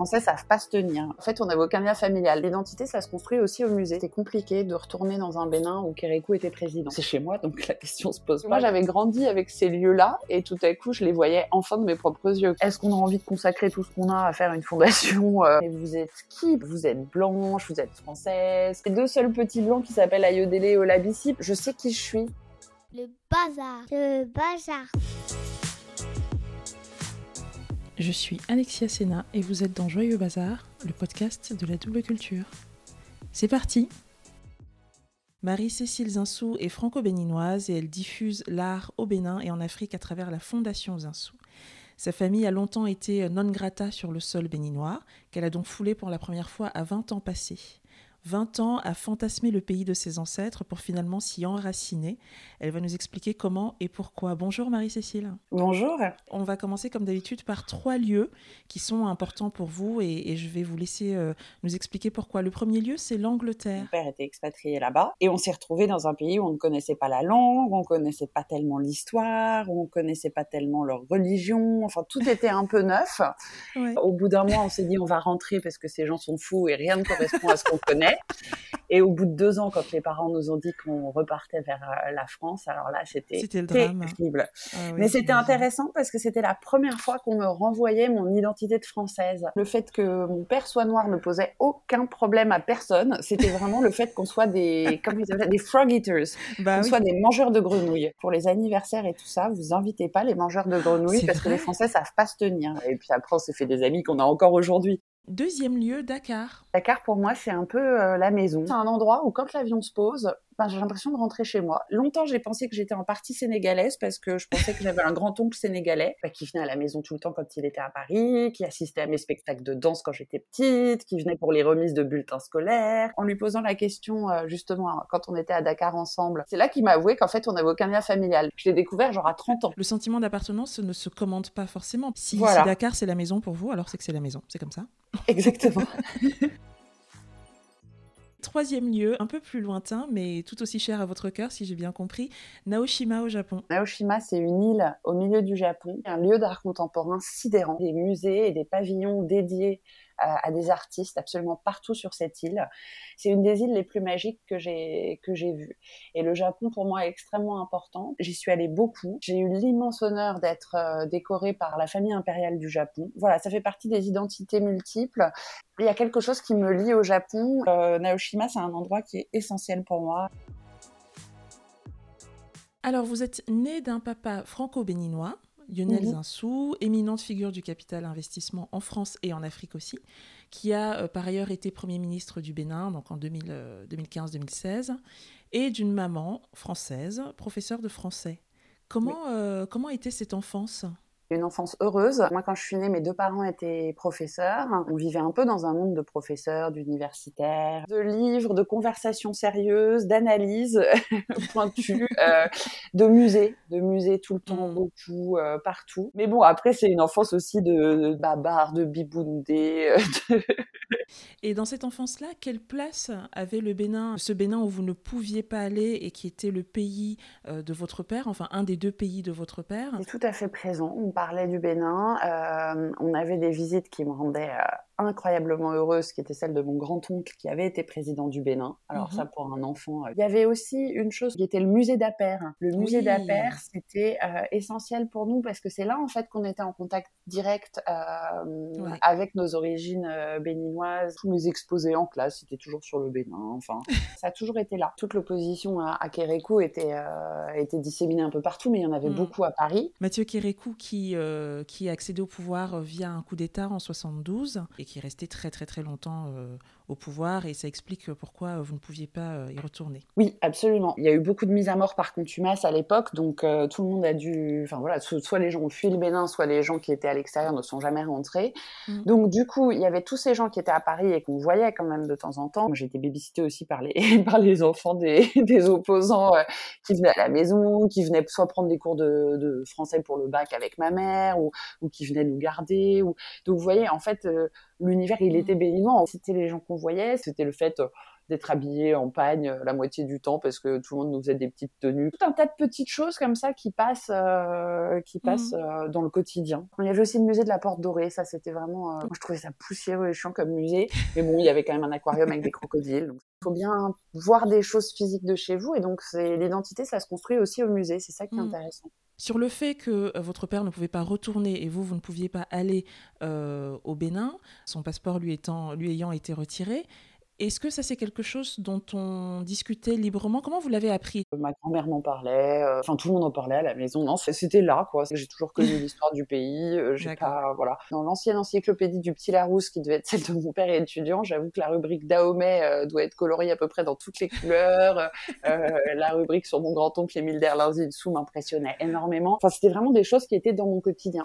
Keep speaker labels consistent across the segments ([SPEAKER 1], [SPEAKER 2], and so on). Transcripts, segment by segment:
[SPEAKER 1] Français savent pas se tenir. En fait, on n'avait aucun lien familial. L'identité, ça se construit aussi au musée. C'était compliqué de retourner dans un Bénin où Kérékou était président. C'est chez moi, donc la question se pose pas. Moi, j'avais grandi avec ces lieux-là et tout à coup, je les voyais enfin de mes propres yeux. Est-ce qu'on a envie de consacrer tout ce qu'on a à faire une fondation euh, Et vous êtes qui? Vous êtes blanche, vous êtes française? Les deux seuls petits blancs qui s'appellent Ayodele et Olabisi, je sais qui je suis.
[SPEAKER 2] Le bazar. Le bazar.
[SPEAKER 3] Je suis Alexia Sena et vous êtes dans Joyeux Bazar, le podcast de la double culture. C'est parti Marie-Cécile Zinsou est franco-béninoise et elle diffuse l'art au Bénin et en Afrique à travers la Fondation Zinsou. Sa famille a longtemps été non grata sur le sol béninois, qu'elle a donc foulé pour la première fois à 20 ans passés. 20 ans à fantasmer le pays de ses ancêtres pour finalement s'y enraciner. Elle va nous expliquer comment et pourquoi. Bonjour Marie-Cécile.
[SPEAKER 1] Bonjour.
[SPEAKER 3] On va commencer comme d'habitude par trois lieux qui sont importants pour vous et, je vais vous laisser euh, nous expliquer pourquoi. Le premier lieu, c'est l'Angleterre.
[SPEAKER 1] Mon père était expatrié là-bas et on s'est retrouvé dans un pays où on ne connaissait pas la langue, on ne connaissait pas tellement l'histoire, on ne connaissait pas tellement leur religion. Enfin, tout était un peu neuf. Au bout d'un mois, on s'est dit on va rentrer parce que ces gens sont fous et rien ne correspond à ce qu'on connaît. Et au bout de deux ans, quand les parents nous ont dit qu'on repartait vers euh, la France, alors là, c'était terrible. Ah Mais c'était intéressant parce que c'était la première fois qu'on me renvoyait mon identité de française. Le fait que mon père soit noir ne posait aucun problème à personne. C'était vraiment le fait qu'on soit des, comme ils des frog eaters, bah qu'on soit des mangeurs de grenouilles. Pour les anniversaires et tout ça, vous invitez pas les mangeurs de grenouilles parce que les Français savent pas se tenir. Et puis après, on s'est fait des amis qu'on a encore aujourd'hui.
[SPEAKER 3] Deuxième lieu, Dakar.
[SPEAKER 1] Dakar, pour moi, c'est un peu euh, la maison. C'est un endroit où, quand l'avion se pose, j'ai l'impression de rentrer chez moi. Longtemps, j'ai pensé que j'étais en partie sénégalaise parce que je pensais que j'avais un grand-oncle sénégalais bah, qui venait à la maison tout le temps quand il était à Paris, qui assistait à mes spectacles de danse quand j'étais petite, qui venait pour les remises de bulletins scolaires. En lui posant la question, euh, justement, quand on était à Dakar ensemble, c'est là qu'il m'a avoué qu'en fait, on n'avait aucun lien familial. Je l'ai découvert genre à 30 ans.
[SPEAKER 3] Le sentiment d'appartenance ne se commande pas forcément. Si, si Dakar, c'est la maison pour vous, alors c'est que c'est la maison. C'est comme ça.
[SPEAKER 1] Exactement.
[SPEAKER 3] Troisième lieu, un peu plus lointain, mais tout aussi cher à votre cœur, si j'ai bien compris, Naoshima au Japon.
[SPEAKER 1] Naoshima, c'est une île au milieu du Japon, un lieu d'art contemporain sidérant, des musées et des pavillons dédiés à, des artistes absolument partout sur cette île. C'est une des îles les plus magiques que j'ai que j'ai vues. Et le Japon pour moi est extrêmement important. J'y suis allée beaucoup. J'ai eu l'immense honneur d'être euh, décorée par la famille impériale du Japon. Voilà, ça fait partie des identités multiples. Il y a quelque chose qui me lie au Japon. Euh, Naoshima, c'est un endroit qui est essentiel pour moi.
[SPEAKER 3] Alors, vous êtes né d'un papa franco-béninois, Lionel mhm. Zinsou, éminente figure du capital investissement en France et en Afrique aussi, qui a euh, par ailleurs été Premier ministre du Bénin donc en 2015-2016, euh, et d'une maman française, professeure de français. Comment, euh, comment était cette enfance?
[SPEAKER 1] Une enfance heureuse. Moi, quand je suis née, mes deux parents étaient professeurs. On vivait un peu dans un monde de professeurs, d'universitaires, de livres, de conversations sérieuses, d'analyses pointues, euh, de musées, de musées tout le temps, mm. beaucoup, euh, partout. Mais bon, après, c'est une enfance aussi de, babar, de biboundé. Euh,
[SPEAKER 3] et dans cette enfance-là, quelle place avait le Bénin, ce Bénin où vous ne pouviez pas aller et qui était le pays de votre père, enfin un des deux pays de votre père?
[SPEAKER 1] C'est tout à fait présent parlait du Bénin. Euh, on avait des visites qui me rendaient euh, incroyablement heureuse, qui était celle de mon grand-oncle qui avait été président du Bénin. Alors ça, mhm. pour un enfant. Euh, il y avait aussi une chose qui était le musée d'Aper. Le musée d'Aper, c'était euh, essentiel pour nous parce que c'est là, en fait, qu'on était en contact direct euh, avec nos origines béninoises. Tous mes exposés en classe, c'était toujours sur le Bénin. Enfin, ça a toujours été là. Toute l'opposition à, Kérékou était, était disséminée un peu partout, mais il y en avait mm. beaucoup à Paris.
[SPEAKER 3] Mathieu Kérékou, qui, qui a accédé au pouvoir via un coup d'État en 72 et qui est resté très très très longtemps euh, au pouvoir et ça explique pourquoi vous ne pouviez pas euh, y retourner.
[SPEAKER 1] Oui, absolument. Il y a eu beaucoup de mises à mort par contumace à l'époque, donc euh, tout le monde a dû, enfin voilà, soit les gens ont fui le Bénin, soit les gens qui étaient à l'extérieur ne sont jamais rentrés. Mm. Donc du coup, il y avait tous ces gens qui étaient à Paris et qu'on voyait quand même de temps en temps. J'ai été babysitée aussi par les par les enfants des, des opposants qui venaient à la maison, qui venaient soit prendre des cours de, de français pour le bac avec ma mère, ou, ou qui venaient nous garder. Ou... Donc vous voyez, en fait l'univers, il était béninois. C'était les gens qu'on voyait, c'était le fait d'être habillé en pagne la moitié du temps parce que tout le monde nous faisait des petites tenues. Tout un tas de petites choses comme ça qui passent, qui passent mmh. dans le quotidien. Il y avait aussi le musée de la Porte Dorée. Ça, c'était vraiment, moi, je trouvais ça poussiéreux et chiant comme musée. Mais bon, il y avait quand même un aquarium avec des crocodiles. Donc il faut bien voir des choses physiques de chez vous et donc c'est l'identité, ça se construit aussi au musée. C'est ça qui est mmh. intéressant.
[SPEAKER 3] Sur le fait que euh, votre père ne pouvait pas retourner et vous, vous ne pouviez pas aller euh, au Bénin, son passeport lui, ayant été retiré, est-ce que ça, c'est quelque chose dont on discutait librement? Comment vous l'avez appris?
[SPEAKER 1] Ma grand-mère m'en parlait, euh, enfin tout le monde en parlait à la maison. Non, c'était là, quoi. J'ai toujours connu l'histoire du pays. Euh, j'ai pas, voilà. Dans l'ancienne encyclopédie du Petit Larousse, qui devait être celle de mon père et étudiant, j'avoue que la rubrique Dahomey euh, doit être coloriée à peu près dans toutes les couleurs. la rubrique sur mon grand-oncle Émile Derlin-Sou m'impressionnait énormément. Enfin, c'était vraiment des choses qui étaient dans mon quotidien.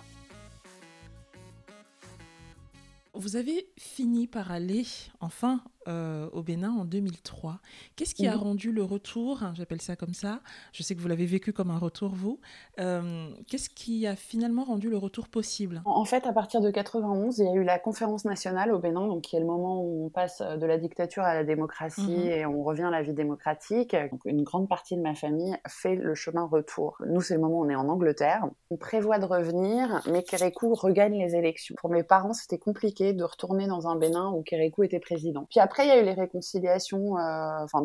[SPEAKER 3] Vous avez fini par aller, enfin, euh, au Bénin en 2003. Qu'est-ce qui a rendu le retour, hein, j'appelle ça comme ça, je sais que vous l'avez vécu comme un retour vous, euh, qu'est-ce qui a finalement rendu le retour possible?
[SPEAKER 1] En fait, à partir de 91, il y a eu la conférence nationale au Bénin, donc qui est le moment où on passe de la dictature à la démocratie mhm. et on revient à la vie démocratique. Donc, une grande partie de ma famille fait le chemin retour. Nous, c'est le moment où on est en Angleterre. On prévoit de revenir, mais Kérékou regagne les élections. Pour mes parents, c'était compliqué de retourner dans un Bénin où Kérékou était président. Puis après, après, il y a eu les réconciliations. Euh, enfin,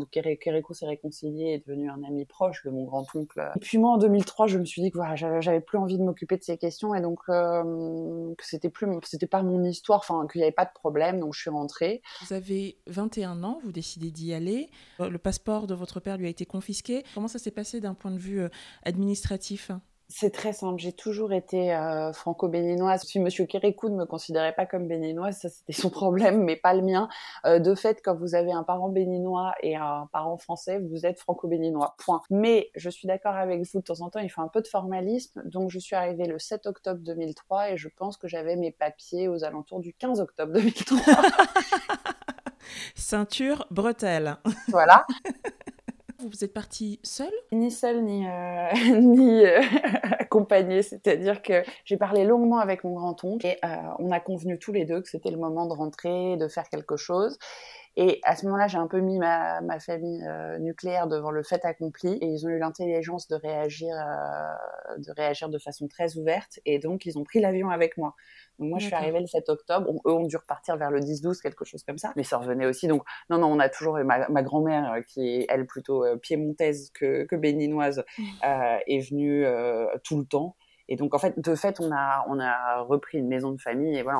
[SPEAKER 1] s'est réconcilié et est devenu un ami proche de mon grand-oncle. Et puis moi, en 2003, je me suis dit que voilà, j'avais plus envie de m'occuper de ces questions et donc euh, que c'était plus, c'était pas mon histoire. Enfin, qu'il n'y avait pas de problème. Donc, je suis rentrée.
[SPEAKER 3] Vous avez 21 ans. Vous décidez d'y aller. Euh, le passeport de votre père lui a été confisqué. Comment ça s'est passé d'un point de vue administratif?
[SPEAKER 1] C'est très simple. J'ai toujours été euh, franco-béninoise. Si Monsieur Kérékou ne me considérait pas comme béninoise, ça c'était son problème, mais pas le mien. Euh, de fait, quand vous avez un parent béninois et un parent français, vous êtes franco-béninois. Point. Mais je suis d'accord avec vous. De temps en temps, il faut un peu de formalisme. Donc, je suis arrivée le 7 octobre 2003 et je pense que j'avais mes papiers aux alentours du 15 octobre 2003.
[SPEAKER 3] Ceinture, bretelle.
[SPEAKER 1] Voilà.
[SPEAKER 3] Vous êtes partie seule
[SPEAKER 1] Ni seule, ni, euh, ni euh, accompagnée. C'est-à-dire que j'ai parlé longuement avec mon grand-oncle et euh, on a convenu tous les deux que c'était le moment de rentrer, de faire quelque chose. Et à ce moment-là, j'ai un peu mis ma, ma famille nucléaire devant le fait accompli et ils ont eu l'intelligence de réagir, de réagir de façon très ouverte et donc ils ont pris l'avion avec moi moi, je suis arrivée le 7 octobre. eux ont dû repartir vers le 10-12, quelque chose comme ça. Mais ça revenait aussi. Donc, non, non, on a toujours ma, ma grand-mère, euh, qui est, elle, plutôt euh, piémontaise que, que béninoise, euh, est venue tout le temps. Et donc, en fait, de fait, on a, on a repris une maison de famille et voilà.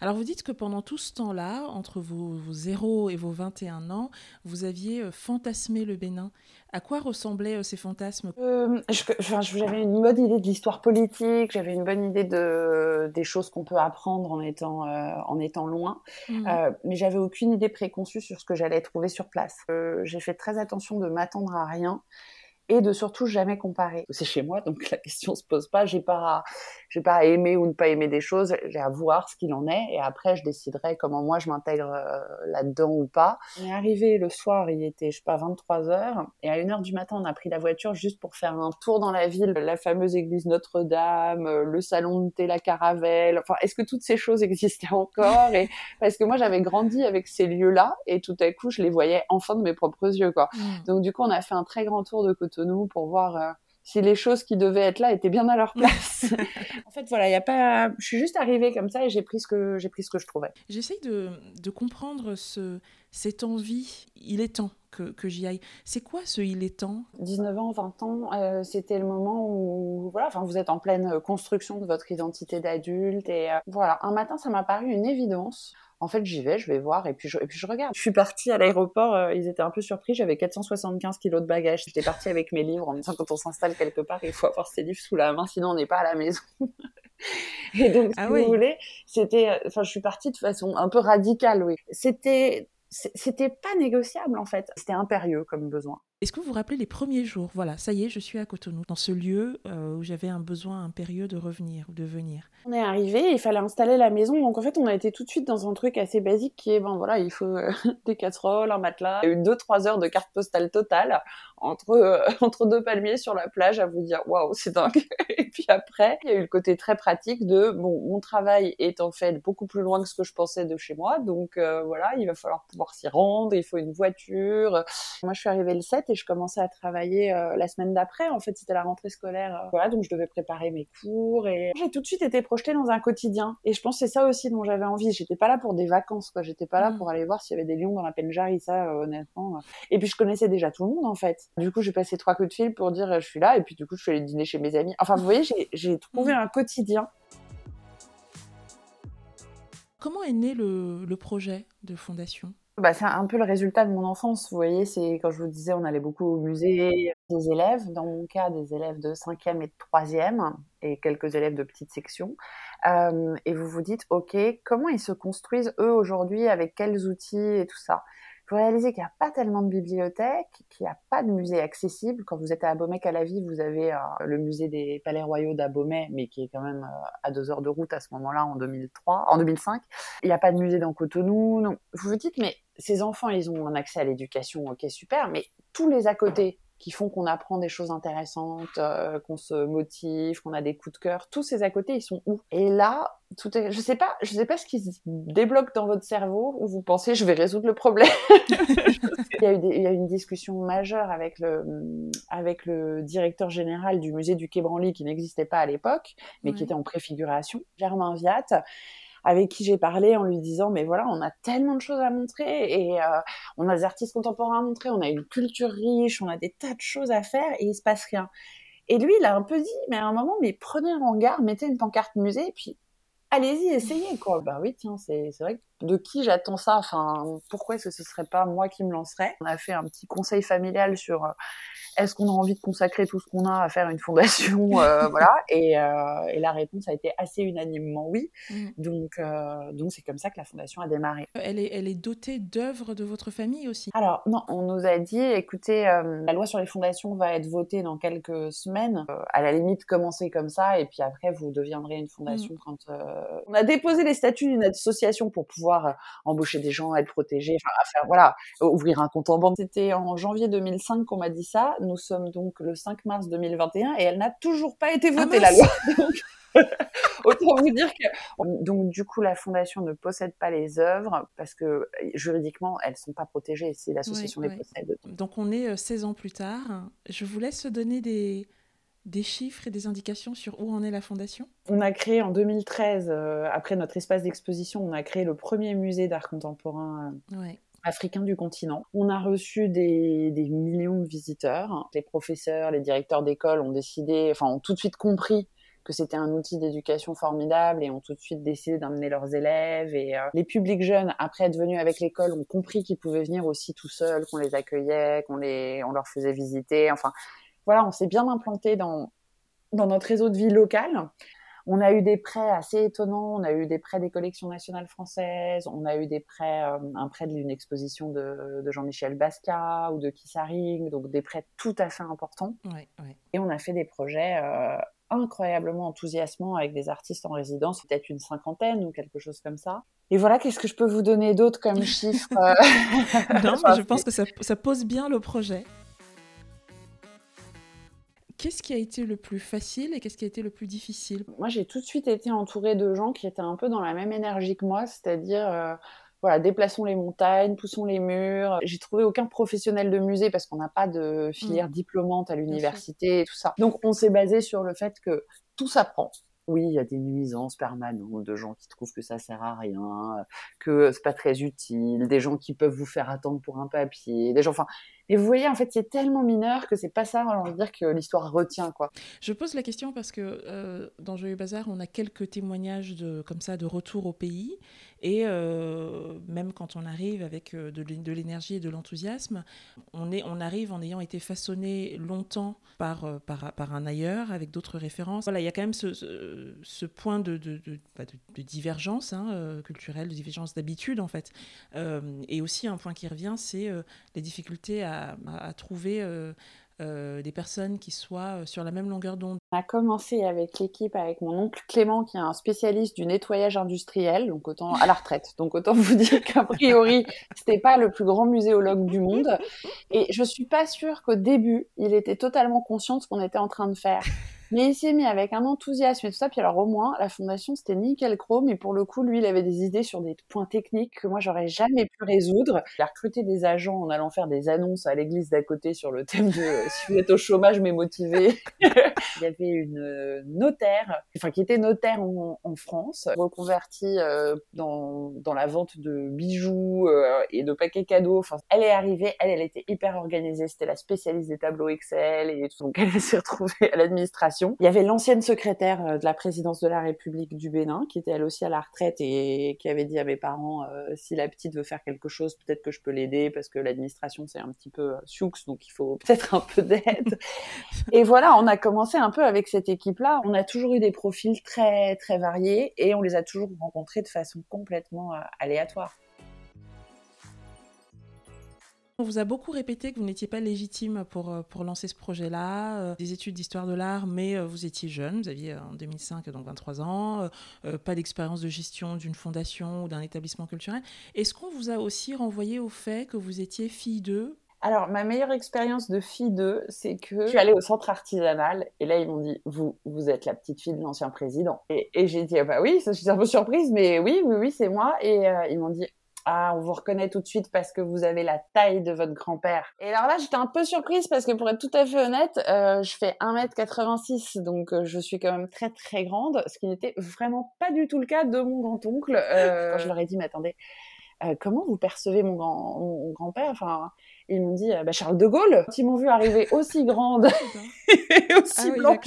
[SPEAKER 3] Alors vous dites que pendant tout ce temps-là, entre vos, 0 et vos 21 ans, vous aviez euh, fantasmé le Bénin. À quoi ressemblaient euh, ces fantasmes?
[SPEAKER 1] Euh, J'avais une bonne idée de l'histoire politique, j'avais une bonne idée de, des choses qu'on peut apprendre en étant, en étant loin, mmh. mais j'avais aucune idée préconçue sur ce que j'allais trouver sur place. J'ai fait très attention de m'attendre à rien et de surtout jamais comparer. C'est chez moi, donc la question se pose pas. J'ai pas, j'ai pas à aimer ou ne pas aimer des choses. J'ai à voir ce qu'il en est, et après je déciderai comment moi je m'intègre euh, là-dedans ou pas. On est arrivé le soir, il était je sais pas 23 heures, et à 1 heure du matin on a pris la voiture juste pour faire un tour dans la ville, la fameuse église Notre-Dame, euh, le salon de thé, la Caravelle. Enfin, est-ce que toutes ces choses existaient encore? Et parce que moi j'avais grandi avec ces lieux-là, et tout à coup je les voyais enfin de mes propres yeux, quoi. Mmh. Donc du coup on a fait un très grand tour de côté nous pour voir euh, si les choses qui devaient être là étaient bien à leur place. en fait, voilà, il y a pas. Je suis juste arrivée comme ça et j'ai pris ce que j'ai pris ce que je trouvais.
[SPEAKER 3] J'essaye de, de, comprendre ce cette envie. Il est temps que, que j'y aille. C'est quoi ce il est temps?
[SPEAKER 1] 19 ans, 20 ans, euh, c'était le moment où voilà, enfin vous êtes en pleine construction de votre identité d'adulte et euh, voilà. Un matin, ça m'a paru une évidence en fait, j'y vais, je vais voir, et puis je, et puis je regarde. Je suis partie à l'aéroport, euh, ils étaient un peu surpris, j'avais 475 kilos de bagages. J'étais partie avec mes livres en me disant quand on s'installe quelque part, il faut avoir ses livres sous la main, sinon on n'est pas à la maison. et donc, ah si vous voulez, c'était, euh, enfin, je suis partie de façon un peu radicale, oui. C'était, c'était pas négociable en fait. C'était impérieux comme besoin.
[SPEAKER 3] Est-ce que vous vous rappelez les premiers jours? Voilà, ça y est, je suis à Cotonou, dans ce lieu euh, où j'avais un besoin impérieux de revenir ou de venir.
[SPEAKER 1] On est arrivé, il fallait installer la maison, donc en fait on a été tout de suite dans un truc assez basique qui est, bon voilà, il faut euh, des casseroles, un matelas, deux trois heures de carte postale totale entre euh, entre deux palmiers sur la plage à vous dire waouh c'est dingue. Et puis après il y a eu le côté très pratique de bon mon travail est en fait beaucoup plus loin que ce que je pensais de chez moi, donc voilà il va falloir pouvoir s'y rendre, il faut une voiture. Moi je suis arrivée le 7 et je commençais à travailler euh, la semaine d'après. En fait, c'était la rentrée scolaire. Euh, voilà, donc je devais préparer mes cours et j'ai tout de suite été projetée dans un quotidien. Et je pense que c'est ça aussi dont j'avais envie. J'étais pas là pour des vacances, quoi. J'étais pas là mm. pour aller voir s'il y avait des lions dans la Penjari, ça, euh, honnêtement. Et puis je connaissais déjà tout le monde, en fait. Du coup, j'ai passé trois coups de fil pour dire je suis là. Et puis du coup, je suis allée dîner chez mes amis. Enfin, vous voyez, j'ai trouvé mm. un quotidien.
[SPEAKER 3] Comment est né le projet de fondation?
[SPEAKER 1] Bah, c'est un peu le résultat de mon enfance. Vous voyez, c'est quand je vous disais, on allait beaucoup au musée. Des élèves, dans mon cas, des élèves de 5e et de 3e, et quelques élèves de petite section. Euh, et vous vous dites, OK, comment ils se construisent eux aujourd'hui, avec quels outils et tout ça? Faut réaliser qu'il n'y a pas tellement de bibliothèques, qu'il n'y a pas de musée accessible. Quand vous êtes à Abomey à la vie, vous avez euh, le musée des Palais Royaux d'Abomey, mais qui est quand même euh, à deux heures de route à ce moment-là, en 2003, en 2005. Il n'y a pas de musée dans Cotonou. Donc, vous vous dites, mais ces enfants, ils ont un accès à l'éducation, ok, super, mais tous les à côté, qui font qu'on apprend des choses intéressantes, euh, qu'on se motive, qu'on a des coups de cœur. Tous ces à côté, ils sont où? Et là, tout est... je sais pas, je sais pas ce qui se débloque dans votre cerveau où vous pensez je vais résoudre le problème. il, y a eu il y a eu une discussion majeure avec le avec le directeur général du musée du Quai Branly qui n'existait pas à l'époque, mais qui était en préfiguration, Germain Viat avec qui j'ai parlé en lui disant mais voilà on a tellement de choses à montrer et euh, on a des artistes contemporains à montrer on a une culture riche on a des tas de choses à faire et il se passe rien. Et lui il a un peu dit mais à un moment mais prenez un regard mettez une pancarte musée et puis allez-y essayez quoi. Bah oui tiens c'est vrai de qui j'attends ça? Enfin pourquoi est-ce que ce serait pas moi qui me lancerais? On a fait un petit conseil familial sur euh, est-ce qu'on a envie de consacrer tout ce qu'on a à faire une fondation? Euh, Voilà. Et, euh, et, la réponse a été assez unanimement oui. Mm. Donc, euh, donc c'est comme ça que la fondation a démarré.
[SPEAKER 3] Elle est, elle est dotée d'œuvres de votre famille aussi?
[SPEAKER 1] Alors non, on nous a dit, écoutez, la loi sur les fondations va être votée dans quelques semaines. à la limite, commencez comme ça, et puis après, vous deviendrez une fondation mm. quand on a déposé les statuts d'une association pour pouvoir embaucher des gens, être protégés, enfin, faire, voilà, ouvrir un compte en banque. C'était en janvier 2005 qu'on m'a dit ça. Nous sommes donc le 5 mars 2021 et elle n'a toujours pas été ah, votée, la loi. autant vous dire que donc du coup la fondation ne possède pas les œuvres parce que juridiquement elles sont pas protégées si l'association les possède.
[SPEAKER 3] Donc on est 16 euh, ans plus tard. Je vous laisse donner des des chiffres et des indications sur où en est la fondation?
[SPEAKER 1] On a créé en 2013, euh, après notre espace d'exposition, on a créé le premier musée d'art contemporain euh, ouais africains du continent. On a reçu des, des millions de visiteurs. Les professeurs, les directeurs d'école ont décidé, enfin, ont tout de suite compris que c'était un outil d'éducation formidable et ont tout de suite décidé d'amener leurs élèves. Et euh, les publics jeunes, après être venus avec l'école, ont compris qu'ils pouvaient venir aussi tout seuls, qu'on les accueillait, qu'on les, on leur faisait visiter. Enfin, voilà, on s'est bien implanté dans dans notre réseau de vie locale. On a eu des prêts assez étonnants. On a eu des prêts des collections nationales françaises. On a eu des prêts, euh, un prêt d'une exposition de, Jean-Michel Basquiat ou de Kissaring, donc des prêts tout à fait importants. Et on a fait des projets euh, incroyablement enthousiasmants avec des artistes en résidence, peut-être une cinquantaine ou quelque chose comme ça. Et voilà, qu'est-ce que je peux vous donner d'autre comme chiffre euh?
[SPEAKER 3] Non, mais je pense que ça pose bien le projet. Qu'est-ce qui a été le plus facile et qu'est-ce qui a été le plus difficile?
[SPEAKER 1] Moi, j'ai tout de suite été entourée de gens qui étaient un peu dans la même énergie que moi, c'est-à-dire, euh, voilà, déplaçons les montagnes, poussons les murs. J'ai trouvé aucun professionnel de musée parce qu'on n'a pas de filière mmh. diplômante à l'université et tout ça. Donc, on s'est basé sur le fait que tout s'apprend oui, il y a des nuisances permanentes de gens qui trouvent que ça sert à rien, que c'est pas très utile, des gens qui peuvent vous faire attendre pour un papier, des gens, enfin, et vous voyez, en fait, c'est tellement mineur que c'est pas ça, on va dire, que l'histoire retient, quoi.
[SPEAKER 3] Je pose la question parce que euh, dans Joyeux Bazar, on a quelques témoignages de, comme ça de retour au pays. Et euh, même quand on arrive avec euh, de l'énergie et de l'enthousiasme, on, on arrive en ayant été façonné longtemps par, par, par un ailleurs, avec d'autres références. Voilà, il y a quand même ce, ce, point de, de, de, bah, divergence hein, culturelle, de divergence d'habitude, en fait. et aussi, un point qui revient, c'est les difficultés à à, trouver euh, des personnes qui soient sur la même longueur d'onde
[SPEAKER 1] On a commencé avec l'équipe, avec mon oncle Clément, qui est un spécialiste du nettoyage industriel, donc autant à la retraite. Donc autant vous dire qu'a priori, c'était pas le plus grand muséologue du monde. Et je suis pas sûre qu'au début, il était totalement conscient de ce qu'on était en train de faire. Mais il s'est mis avec un enthousiasme et tout ça. Puis alors au moins, la fondation, c'était nickel chrome. Et pour le coup, lui, il avait des idées sur des points techniques que moi, j'aurais jamais pu résoudre. Il a recruté des agents en allant faire des annonces à l'église d'à côté sur le thème de euh, si vous êtes au chômage mais motivé. il y avait une euh, notaire, enfin qui était notaire en, France, reconvertie euh, dans, dans la vente de bijoux et de paquets cadeaux. Enfin, elle est arrivée, elle, elle était hyper organisée. C'était la spécialiste des tableaux Excel et tout. Donc elle s'est retrouvée à l'administration il y avait l'ancienne secrétaire euh, de la présidence de la République du Bénin, qui était elle aussi à la retraite et qui avait dit à mes parents euh, si la petite veut faire quelque chose, peut-être que je peux l'aider parce que l'administration c'est un petit peu euh, sioux, donc il faut peut-être un peu d'aide. et voilà, on a commencé un peu avec cette équipe-là. On a toujours eu des profils très très variés et on les a toujours rencontrés de façon complètement aléatoire.
[SPEAKER 3] On vous a beaucoup répété que vous n'étiez pas légitime pour, euh, pour lancer ce projet-là, euh, des études d'histoire de l'art, mais euh, vous étiez jeune, vous aviez en 2005 donc 23 ans, pas d'expérience de gestion d'une fondation ou d'un établissement culturel. Est-ce qu'on vous a aussi renvoyé au fait que vous étiez fille d'eux?
[SPEAKER 1] Alors, ma meilleure expérience de fille d'eux, c'est que je suis allée au centre artisanal et là, ils m'ont dit Vous, vous êtes la petite fille de l'ancien président. Et, j'ai dit ah Bah oui, je suis un peu surprise, mais oui, oui, oui, c'est moi. Et ils m'ont dit ah, on vous reconnaît tout de suite parce que vous avez la taille de votre grand-père. Et alors là, j'étais un peu surprise parce que pour être tout à fait honnête, euh, je fais 1m86, donc euh, je suis quand même très très grande, ce qui n'était vraiment pas du tout le cas de mon grand-oncle. Euh, quand je leur ai dit, mais attendez, comment vous percevez mon, grand, mon grand-père? Enfin, ils m'ont dit, bah, Charles de Gaulle. Ils m'ont vu arriver aussi grande et aussi ah blanche.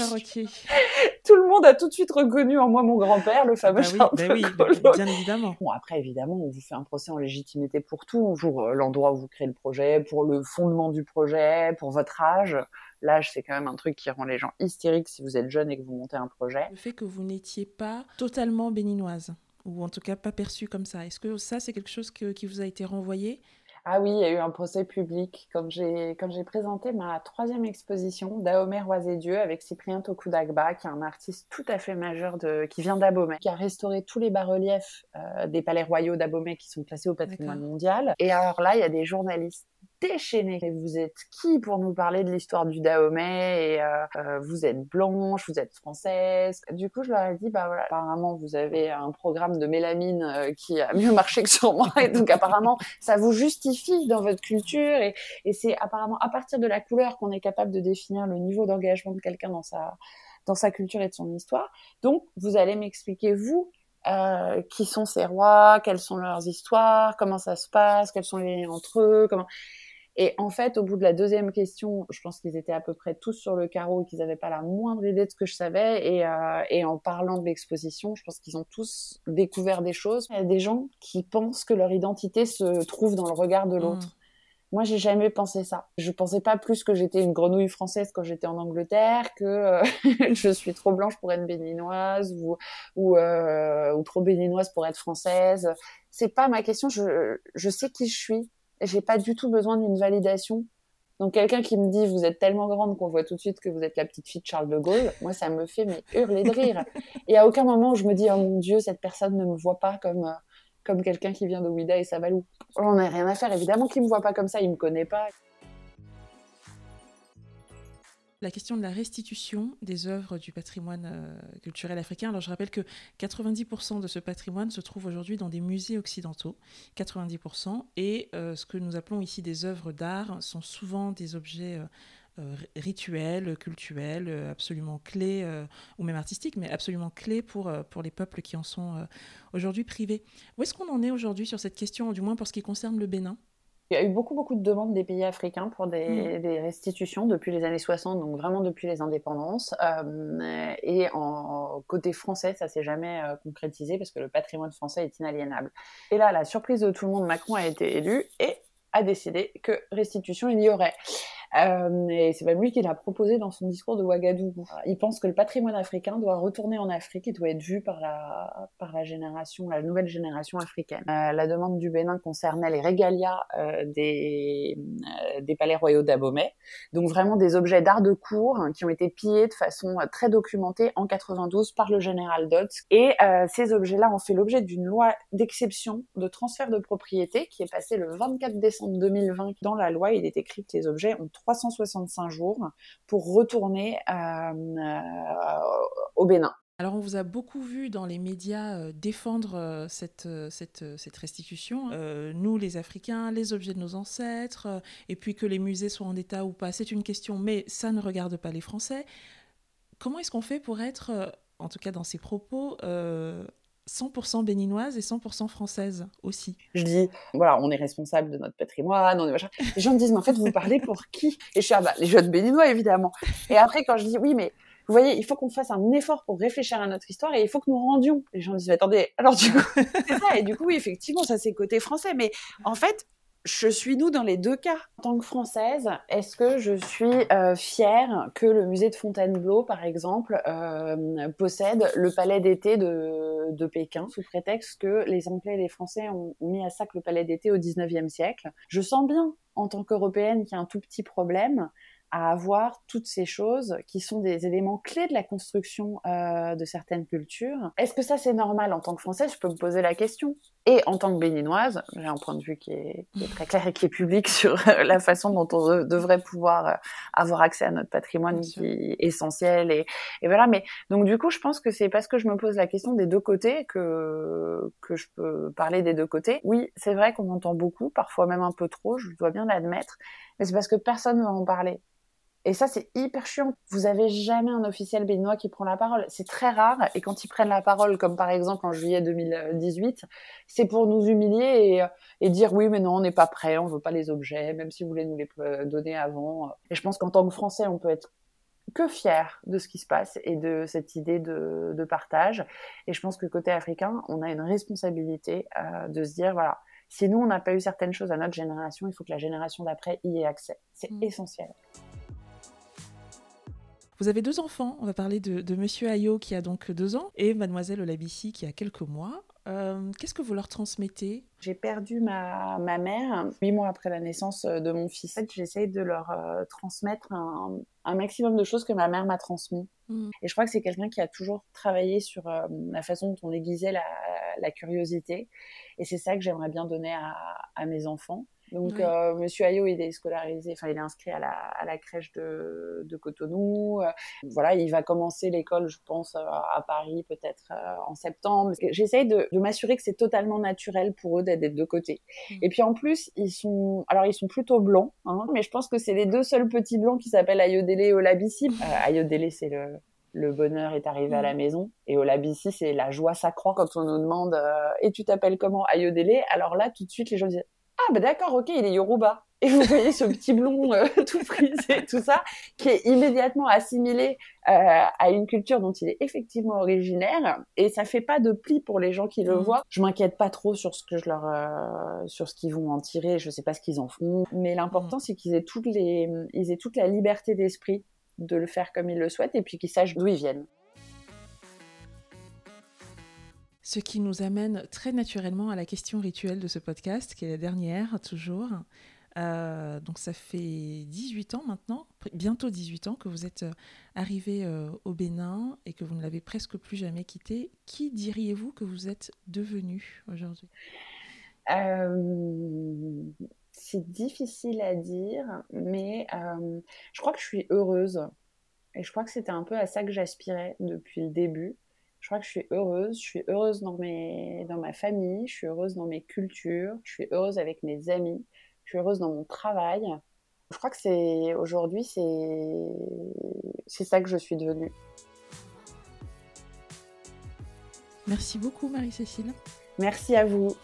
[SPEAKER 1] Tout le monde a tout de suite reconnu en moi mon grand-père, le fameux ah bah Charles bah de Gaulle.
[SPEAKER 3] bien évidemment.
[SPEAKER 1] Bon, après, évidemment, on vous fait un procès en légitimité pour tout, pour euh, l'endroit où vous créez le projet, pour le fondement du projet, pour votre âge. L'âge, c'est quand même un truc qui rend les gens hystériques si vous êtes jeune et que vous montez un projet.
[SPEAKER 3] Le fait que vous n'étiez pas totalement béninoise, ou en tout cas pas perçue comme ça, est-ce que ça, c'est quelque chose qui vous a été renvoyé?
[SPEAKER 1] Ah oui, il y a eu un procès public. Quand j'ai présenté ma troisième exposition d'Aomer Roi et Dieu avec Cyprien Tokudagba, qui est un artiste tout à fait majeur de qui vient d'Abomey, qui a restauré tous les bas-reliefs euh, des palais royaux d'Abomey qui sont classés au patrimoine mondial. Et alors là, il y a des journalistes déchaîné. Et vous êtes qui pour nous parler de l'histoire du Dahomey euh, euh, vous êtes blanche, vous êtes française. Du coup, je leur ai dit, bah voilà, apparemment, vous avez un programme de mélamine euh, qui a mieux marché que sur moi. Et donc, apparemment, ça vous justifie dans votre culture. Et, c'est apparemment à partir de la couleur qu'on est capable de définir le niveau d'engagement de quelqu'un dans sa, dans sa culture et de son histoire. Donc, vous allez m'expliquer, vous, qui sont ces rois, quelles sont leurs histoires, comment ça se passe, quels sont les liens entre eux, comment. Et en fait, au bout de la deuxième question, je pense qu'ils étaient à peu près tous sur le carreau et qu'ils n'avaient pas la moindre idée de ce que je savais. Et, euh, et en parlant de l'exposition, je pense qu'ils ont tous découvert des choses. Il y a des gens qui pensent que leur identité se trouve dans le regard de l'autre. Mmh. Moi, j'ai jamais pensé ça. Je pensais pas plus que j'étais une grenouille française quand j'étais en Angleterre, que euh, je suis trop blanche pour être béninoise ou ou, euh, ou trop béninoise pour être française. C'est pas ma question. Je je sais qui je suis j'ai pas du tout besoin d'une validation. Donc quelqu'un qui me dit vous êtes tellement grande qu'on voit tout de suite que vous êtes la petite fille de Charles de Gaulle, moi ça me fait mais hurler de rire. Et à aucun moment je me dis oh mon dieu cette personne ne me voit pas comme euh, comme quelqu'un qui vient de Ouida et Savalou. On n'a rien à faire évidemment qu'il me voit pas comme ça, il me connaît pas
[SPEAKER 3] la question de la restitution des œuvres du patrimoine euh, culturel africain. Alors je rappelle que 90% de ce patrimoine se trouve aujourd'hui dans des musées occidentaux, 90%, et euh, ce que nous appelons ici des œuvres d'art sont souvent des objets euh, rituels, cultuels, absolument clés, ou même artistiques, mais absolument clés pour, pour les peuples qui en sont aujourd'hui privés. Où est-ce qu'on en est aujourd'hui sur cette question, du moins pour ce qui concerne le Bénin?
[SPEAKER 1] Il y a eu beaucoup, beaucoup de demandes des pays africains pour des, mm. restitutions depuis les années 60, donc vraiment depuis les indépendances. Euh, et en côté français, ça s'est jamais euh, concrétisé parce que le patrimoine français est inaliénable. Et là, la surprise de tout le monde, Macron a été élu et a décidé que restitution il y aurait. Euh, et c'est même lui qui l'a proposé dans son discours de Ouagadougou. Il pense que le patrimoine africain doit retourner en Afrique et doit être vu par la, par la génération, la nouvelle génération africaine. Euh, la demande du Bénin concernait les régalias euh, des, euh, des palais royaux d'Abomey, donc vraiment des objets d'art de cour qui ont été pillés de façon très documentée en 92 par le général Dodds. Et ces objets-là ont fait l'objet d'une loi d'exception de transfert de propriété qui est passée le 24 décembre 2020. Dans la loi, il est écrit que les objets ont 365 jours pour retourner au Bénin.
[SPEAKER 3] Alors on vous a beaucoup vu dans les médias euh, défendre euh, cette, euh, cette, cette, restitution. Hein. nous, les Africains, les objets de nos ancêtres, et puis que les musées soient en état ou pas, c'est une question, mais ça ne regarde pas les Français. Comment est-ce qu'on fait pour être, en tout cas dans ces propos, 100% béninoise et 100% française aussi.
[SPEAKER 1] Je dis, voilà, on est responsable de notre patrimoine, on est machin. Les gens me disent, mais en fait, vous parlez pour qui? Et je suis, ah bah, les jeunes béninois, évidemment. Et après, quand je dis, oui, mais vous voyez, il faut qu'on fasse un effort pour réfléchir à notre histoire et il faut que nous rendions. Les gens disent, attendez, alors du coup, c'est ça. Et du coup, oui, effectivement, ça c'est côté français. Mais en fait, je suis nous dans les deux cas. En tant que Française, est-ce que je suis euh, fière que le musée de Fontainebleau, par exemple, euh, possède le palais d'été de, de, Pékin, sous prétexte que les Anglais et les Français ont, mis à sac le palais d'été au 19e siècle? Je sens bien, en tant qu'Européenne, qu'il y a un tout petit problème à avoir toutes ces choses qui sont des éléments clés de la construction euh, de certaines cultures. Est-ce que ça c'est normal en tant que Française? Je peux me poser la question. Et en tant que béninoise, j'ai un point de vue qui est, qui est, très clair et qui est public sur la façon dont on devrait pouvoir euh, avoir accès à notre patrimoine qui est essentiel. Et, et, voilà. Mais donc du coup, je pense que c'est parce que je me pose la question des deux côtés que que je peux parler des deux côtés. Oui, c'est vrai qu'on entend beaucoup, parfois même un peu trop. Je dois bien l'admettre. Mais c'est parce que personne ne va en parler. Et ça, c'est hyper chiant. Vous avez jamais un officiel béninois qui prend la parole. C'est très rare. Et quand ils prennent la parole, comme par exemple en juillet 2018, c'est pour nous humilier et, dire oui, mais non, on n'est pas prêt, on veut pas les objets, même si vous voulez nous les donner avant. Et je pense qu'en tant que Français, on peut être que fier de ce qui se passe et de cette idée de, de partage. Et je pense que côté africain, on a une responsabilité euh, de se dire, voilà, si nous, on n'a pas eu certaines choses à notre génération, il faut que la génération d'après y ait accès. C'est mmh. essentiel.
[SPEAKER 3] Vous avez deux enfants. On va parler de, Monsieur Ayo qui a donc deux ans et Mademoiselle Olabissi qui a quelques mois. Euh, qu'est-ce que vous leur transmettez?
[SPEAKER 1] J'ai perdu ma, ma, mère huit mois après la naissance de mon fils. En fait, j'essaye de leur euh, transmettre un, un, maximum de choses que ma mère m'a transmis. Mmh. Et je crois que c'est quelqu'un qui a toujours travaillé sur euh, la façon dont on aiguisait la, la curiosité. Et c'est ça que j'aimerais bien donner à, à mes enfants. Donc, euh, Monsieur Ayo, il est scolarisé, enfin, il est inscrit à la, à la crèche de, de Cotonou. Euh, voilà, il va commencer l'école, je pense, euh, à Paris, peut-être en septembre. J'essaye de, de m'assurer que c'est totalement naturel pour eux d'être des deux côtés. Mmh. Et puis, en plus, ils sont, alors, ils sont plutôt blancs, hein, mais je pense que c'est les deux seuls petits blancs qui s'appellent Ayodele et Olabisi. Euh, Ayodele, c'est le, le bonheur est arrivé à la mmh. maison. Et Olabisi, c'est la joie s'accroît quand on nous demande et tu t'appelles comment Ayodele? Alors là, tout de suite, les gens disent ah bah d'accord, ok, il est Yoruba. Et vous voyez ce petit blond euh, tout frisé, tout ça, qui est immédiatement assimilé euh, à une culture dont il est effectivement originaire. Et ça fait pas de pli pour les gens qui le mmh. voient. Je m'inquiète pas trop sur ce que je leur, euh, sur ce qu'ils vont en tirer. Je sais pas ce qu'ils en font. Mais l'important, mmh. c'est qu'ils aient toutes les, ils aient toute la liberté d'esprit de le faire comme ils le souhaitent et puis qu'ils sachent d'où ils viennent.
[SPEAKER 3] Ce qui nous amène très naturellement à la question rituelle de ce podcast, qui est la dernière, toujours. Euh, donc ça fait 18 ans maintenant, bientôt 18 ans que vous êtes euh, arrivé euh, au Bénin et que vous ne l'avez presque plus jamais quitté. Qui diriez-vous que vous êtes devenu aujourd'hui?
[SPEAKER 1] C'est difficile à dire, mais je crois que je suis heureuse. Et je crois que c'était un peu à ça que j'aspirais depuis le début je crois que je suis heureuse. Je suis heureuse dans, mes, dans ma famille, je suis heureuse dans mes cultures, je suis heureuse avec mes amis, je suis heureuse dans mon travail. Je crois que c'est aujourd'hui, c'est, c'est ça que je suis devenue.
[SPEAKER 3] Merci beaucoup, Marie-Cécile.
[SPEAKER 1] Merci à vous.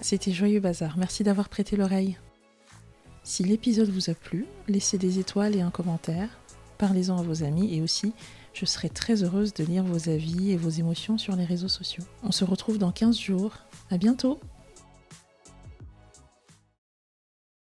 [SPEAKER 3] C'était Joyeux Bazar. Merci d'avoir prêté l'oreille. Si l'épisode vous a plu, laissez des étoiles et un commentaire. parlez-en à vos amis et aussi, je serai très heureuse de lire vos avis et vos émotions sur les réseaux sociaux. On se retrouve dans 15 jours. À bientôt!